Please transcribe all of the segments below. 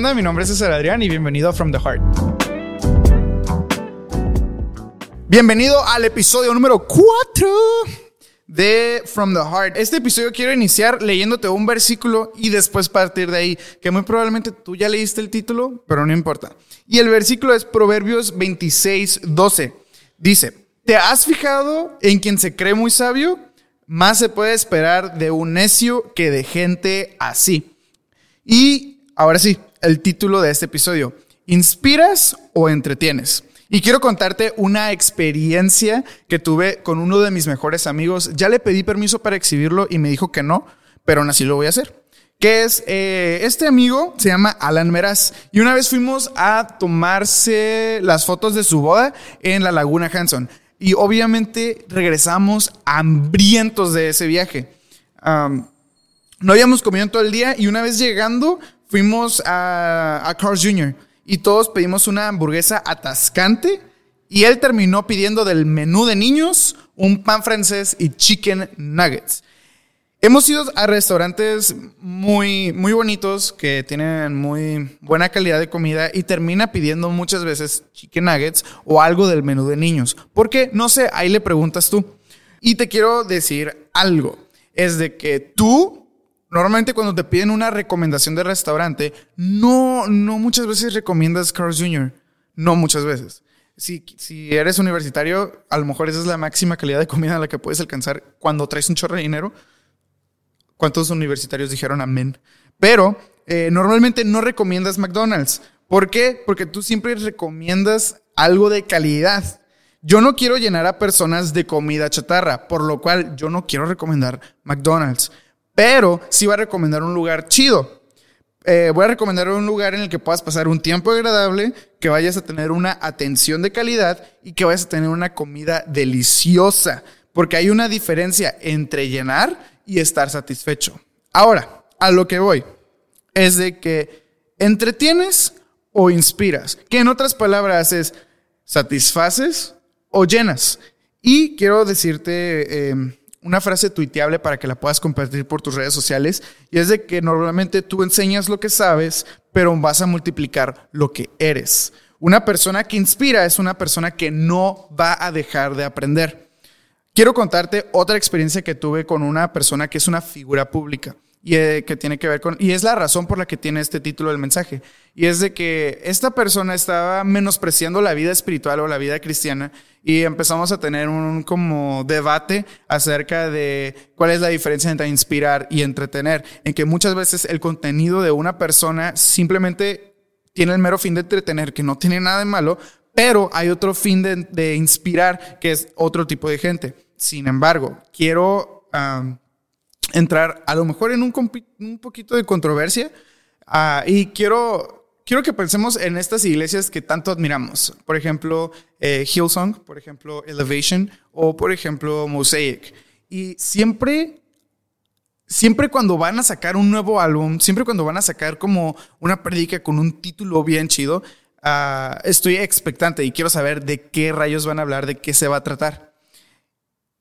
Hola, mi nombre es César Adrián y bienvenido a From the Heart. Bienvenido al episodio número 4 de From the Heart. Este episodio quiero iniciar leyéndote un versículo y después partir de ahí, que muy probablemente tú ya leíste el título, pero no importa. Y el versículo es Proverbios 26, 12. Dice, ¿te has fijado en quien se cree muy sabio? Más se puede esperar de un necio que de gente así. Y ahora sí, el título de este episodio. ¿Inspiras o entretienes? Y quiero contarte una experiencia que tuve con uno de mis mejores amigos. Ya le pedí permiso para exhibirlo y me dijo que no, pero aún así lo voy a hacer. Que es, eh, este amigo se llama Alan Meraz. Y una vez fuimos a tomarse las fotos de su boda en la Laguna Hanson. Y obviamente regresamos hambrientos de ese viaje. no habíamos comido en todo el día y una vez llegando fuimos a, a Carl's Jr. y todos pedimos una hamburguesa atascante y él terminó pidiendo del menú de niños un pan francés y chicken nuggets. Hemos ido a restaurantes muy, muy bonitos que tienen muy buena calidad de comida y termina pidiendo muchas veces chicken nuggets o algo del menú de niños. Porque, no sé, ahí le preguntas tú. Y te quiero decir algo. Es de que tú Normalmente cuando te piden una recomendación de restaurante, no, no muchas veces recomiendas Carl's Jr. No muchas veces. Si, si eres universitario, a lo mejor esa es la máxima calidad de comida a la que puedes alcanzar cuando traes un chorro de dinero. ¿Cuántos universitarios dijeron amén? Pero eh, normalmente no recomiendas McDonald's. ¿Por qué? Porque tú siempre recomiendas algo de calidad. Yo no quiero llenar a personas de comida chatarra, por lo cual yo no quiero recomendar McDonald's pero sí va a recomendar un lugar chido. Eh, voy a recomendar un lugar en el que puedas pasar un tiempo agradable, que vayas a tener una atención de calidad y que vayas a tener una comida deliciosa, porque hay una diferencia entre llenar y estar satisfecho. Ahora, a lo que voy, es de que entretienes o inspiras, que en otras palabras es satisfaces o llenas. Y quiero decirte... Eh, una frase tuiteable para que la puedas compartir por tus redes sociales y es de que normalmente tú enseñas lo que sabes, pero vas a multiplicar lo que eres. Una persona que inspira es una persona que no va a dejar de aprender. Quiero contarte otra experiencia que tuve con una persona que es una figura pública y eh, que tiene que ver con, y es la razón por la que tiene este título del mensaje, y es de que esta persona estaba menospreciando la vida espiritual o la vida cristiana y empezamos a tener un como debate acerca de cuál es la diferencia entre inspirar y entretener, en que muchas veces el contenido de una persona simplemente tiene el mero fin de entretener, que no tiene nada de malo, pero hay otro fin de, inspirar, que es otro tipo de gente. Sin embargo, quiero entrar a lo mejor en un, un poquito de controversia ah, y quiero, quiero que pensemos en estas iglesias que tanto admiramos. Por ejemplo, eh, Hillsong, por ejemplo, Elevation o por ejemplo, Mosaic. Y siempre, siempre cuando van a sacar un nuevo álbum, siempre cuando van a sacar como una predica con un título bien chido, ah, estoy expectante y quiero saber de qué rayos van a hablar, de qué se va a tratar.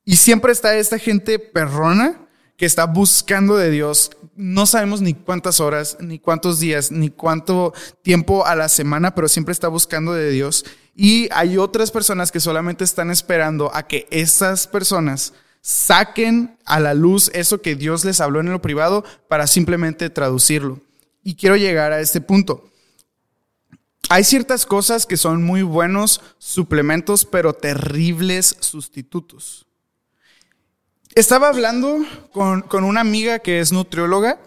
Y siempre está esta gente perrona que está buscando de Dios. No sabemos ni cuántas horas, ni cuántos días, ni cuánto tiempo a la semana, pero siempre está buscando de Dios. Y hay otras personas que solamente están esperando a que esas personas saquen a la luz eso que Dios les habló en lo privado para simplemente traducirlo. Y quiero llegar a este punto. Hay ciertas cosas que son muy buenos suplementos, pero terribles sustitutos. Estaba hablando con, con, una amiga que es nutrióloga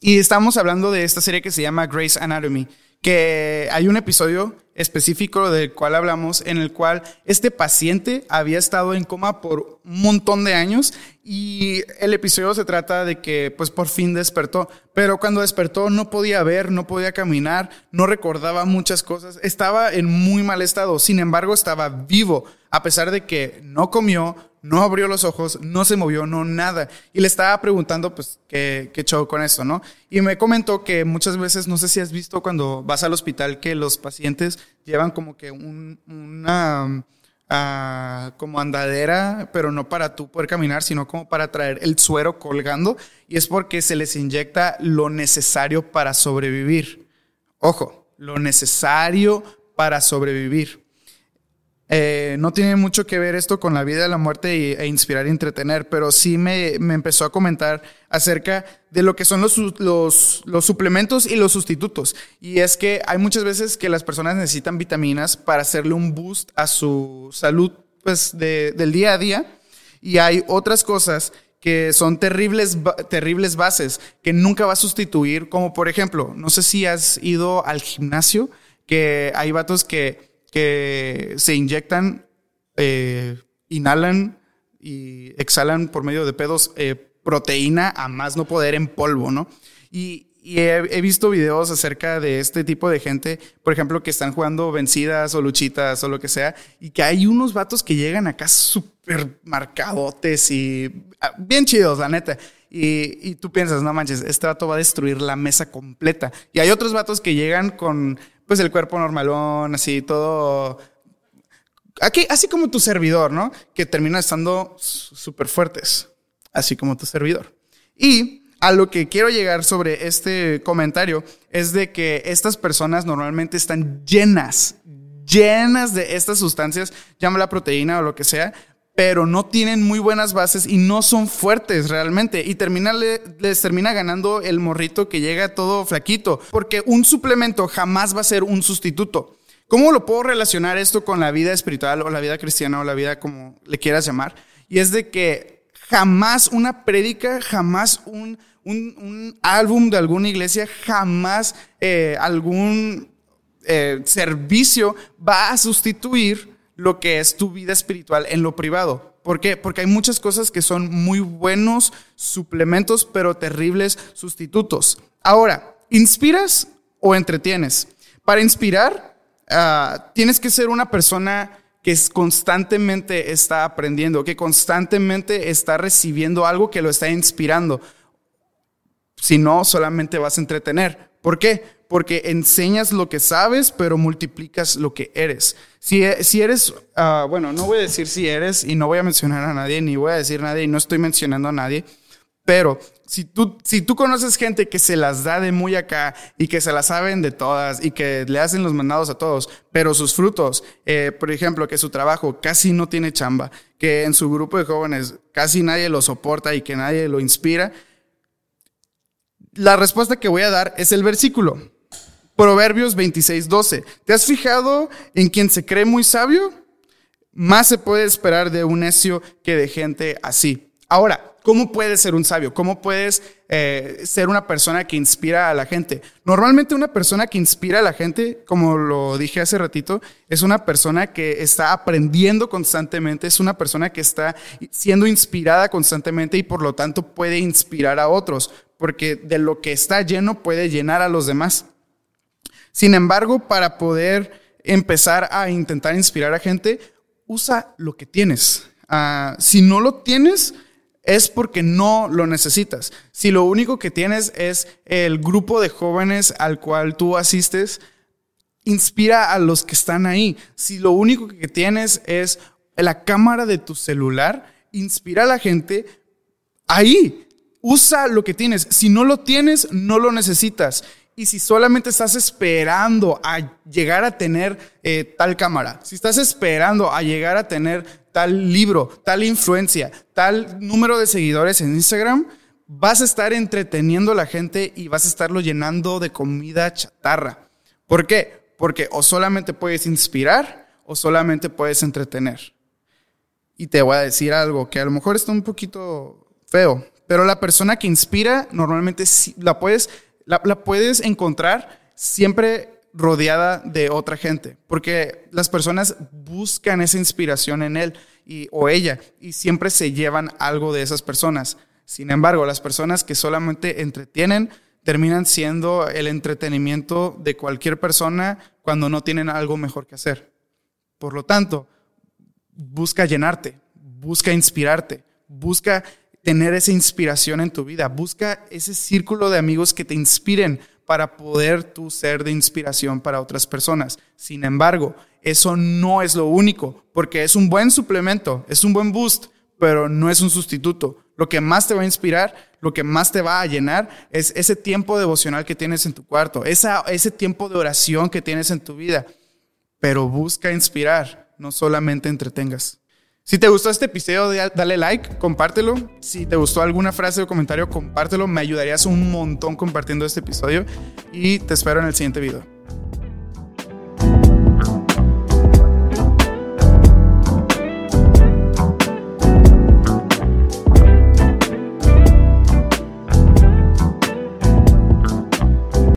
y estamos hablando de esta serie que se llama Grace Anatomy, que hay un episodio específico del cual hablamos en el cual este paciente había estado en coma por un montón de años y el episodio se trata de que pues por fin despertó, pero cuando despertó no podía ver, no podía caminar, no recordaba muchas cosas, estaba en muy mal estado, sin embargo estaba vivo a pesar de que no comió, no abrió los ojos, no se movió, no nada. Y le estaba preguntando, pues, qué, qué show con eso, ¿no? Y me comentó que muchas veces, no sé si has visto cuando vas al hospital, que los pacientes llevan como que un, una, uh, como andadera, pero no para tú poder caminar, sino como para traer el suero colgando. Y es porque se les inyecta lo necesario para sobrevivir. Ojo, lo necesario para sobrevivir. Eh, no tiene mucho que ver esto con la vida y la muerte e inspirar y entretener, pero sí me, empezó a comentar acerca de lo que son los, los, suplementos y los sustitutos. Y es que hay muchas veces que las personas necesitan vitaminas para hacerle un boost a su salud pues, del día a día. Y hay otras cosas que son terribles, terribles bases que nunca va a sustituir, como por ejemplo, no sé si has ido al gimnasio, que hay vatos que que se inyectan, eh, inhalan y exhalan por medio de pedos eh, proteína a más no poder en polvo, ¿no? Y, he, visto videos acerca de este tipo de gente, por ejemplo, que están jugando vencidas o luchitas o lo que sea, y que hay unos vatos que llegan acá súper marcadotes y ah, bien chidos, la neta. Y, y, tú piensas, no manches, este vato va a destruir la mesa completa. Y hay otros vatos que llegan con pues el cuerpo normalón, así, todo... Aquí, así como tu servidor, ¿no? Que termina estando súper fuertes, así como tu servidor. Y a lo que quiero llegar sobre este comentario es de que estas personas normalmente están llenas, llenas de estas sustancias, la proteína o lo que sea, pero no tienen muy buenas bases y no son fuertes realmente. Y termina, les termina ganando el morrito que llega todo flaquito, porque un suplemento jamás va a ser un sustituto. ¿Cómo lo puedo relacionar esto con la vida espiritual o la vida cristiana o la vida como le quieras llamar? Y es de que jamás una prédica, jamás un, álbum de alguna iglesia, jamás eh, algún eh, servicio va a sustituir lo que es tu vida espiritual en lo privado. ¿Por qué? Porque hay muchas cosas que son muy buenos suplementos, pero terribles sustitutos. Ahora, ¿inspiras o entretienes? Para inspirar, ah, tienes que ser una persona que constantemente está aprendiendo, que constantemente está recibiendo algo que lo está inspirando. Si no, solamente vas a entretener. ¿Por qué? porque enseñas lo que sabes, pero multiplicas lo que eres. Si, si eres, ah, bueno, no voy a decir si eres y no voy a mencionar a nadie, ni voy a decir a nadie y no estoy mencionando a nadie, pero si tú, si tú conoces gente que se las da de muy acá y que se las saben de todas y que le hacen los mandados a todos, pero sus frutos, eh, por ejemplo, que su trabajo casi no tiene chamba, que en su grupo de jóvenes casi nadie lo soporta y que nadie lo inspira, la respuesta que voy a dar es el versículo. Proverbios 26, 12. ¿Te has fijado en quien se cree muy sabio? Más se puede esperar de un necio que de gente así. Ahora, ¿cómo puedes ser un sabio? ¿Cómo puedes eh, ser una persona que inspira a la gente? Normalmente una persona que inspira a la gente, como lo dije hace ratito, es una persona que está aprendiendo constantemente, es una persona que está siendo inspirada constantemente y por lo tanto puede inspirar a otros, porque de lo que está lleno puede llenar a los demás. Sin embargo, para poder empezar a intentar inspirar a gente, usa lo que tienes. Ah, si no lo tienes, es porque no lo necesitas. Si lo único que tienes es el grupo de jóvenes al cual tú asistes, inspira a los que están ahí. Si lo único que tienes es la cámara de tu celular, inspira a la gente ahí. Usa lo que tienes. Si no lo tienes, no lo necesitas. Y si solamente estás esperando a llegar a tener eh, tal cámara, si estás esperando a llegar a tener tal libro, tal influencia, tal número de seguidores en Instagram, vas a estar entreteniendo a la gente y vas a estarlo llenando de comida chatarra. ¿Por qué? Porque o solamente puedes inspirar o solamente puedes entretener. Y te voy a decir algo que a lo mejor está un poquito feo, pero la persona que inspira normalmente la puedes la, puedes encontrar siempre rodeada de otra gente, porque las personas buscan esa inspiración en él y, o ella y siempre se llevan algo de esas personas. Sin embargo, las personas que solamente entretienen terminan siendo el entretenimiento de cualquier persona cuando no tienen algo mejor que hacer. Por lo tanto, busca llenarte, busca inspirarte, busca tener esa inspiración en tu vida. Busca ese círculo de amigos que te inspiren para poder tú ser de inspiración para otras personas. Sin embargo, eso no es lo único, porque es un buen suplemento, es un buen boost, pero no es un sustituto. Lo que más te va a inspirar, lo que más te va a llenar es ese tiempo devocional que tienes en tu cuarto, esa, ese tiempo de oración que tienes en tu vida. Pero busca inspirar, no solamente entretengas. Si te gustó este episodio, dale like, compártelo. Si te gustó alguna frase o comentario, compártelo. Me ayudarías un montón compartiendo este episodio. Y te espero en el siguiente video.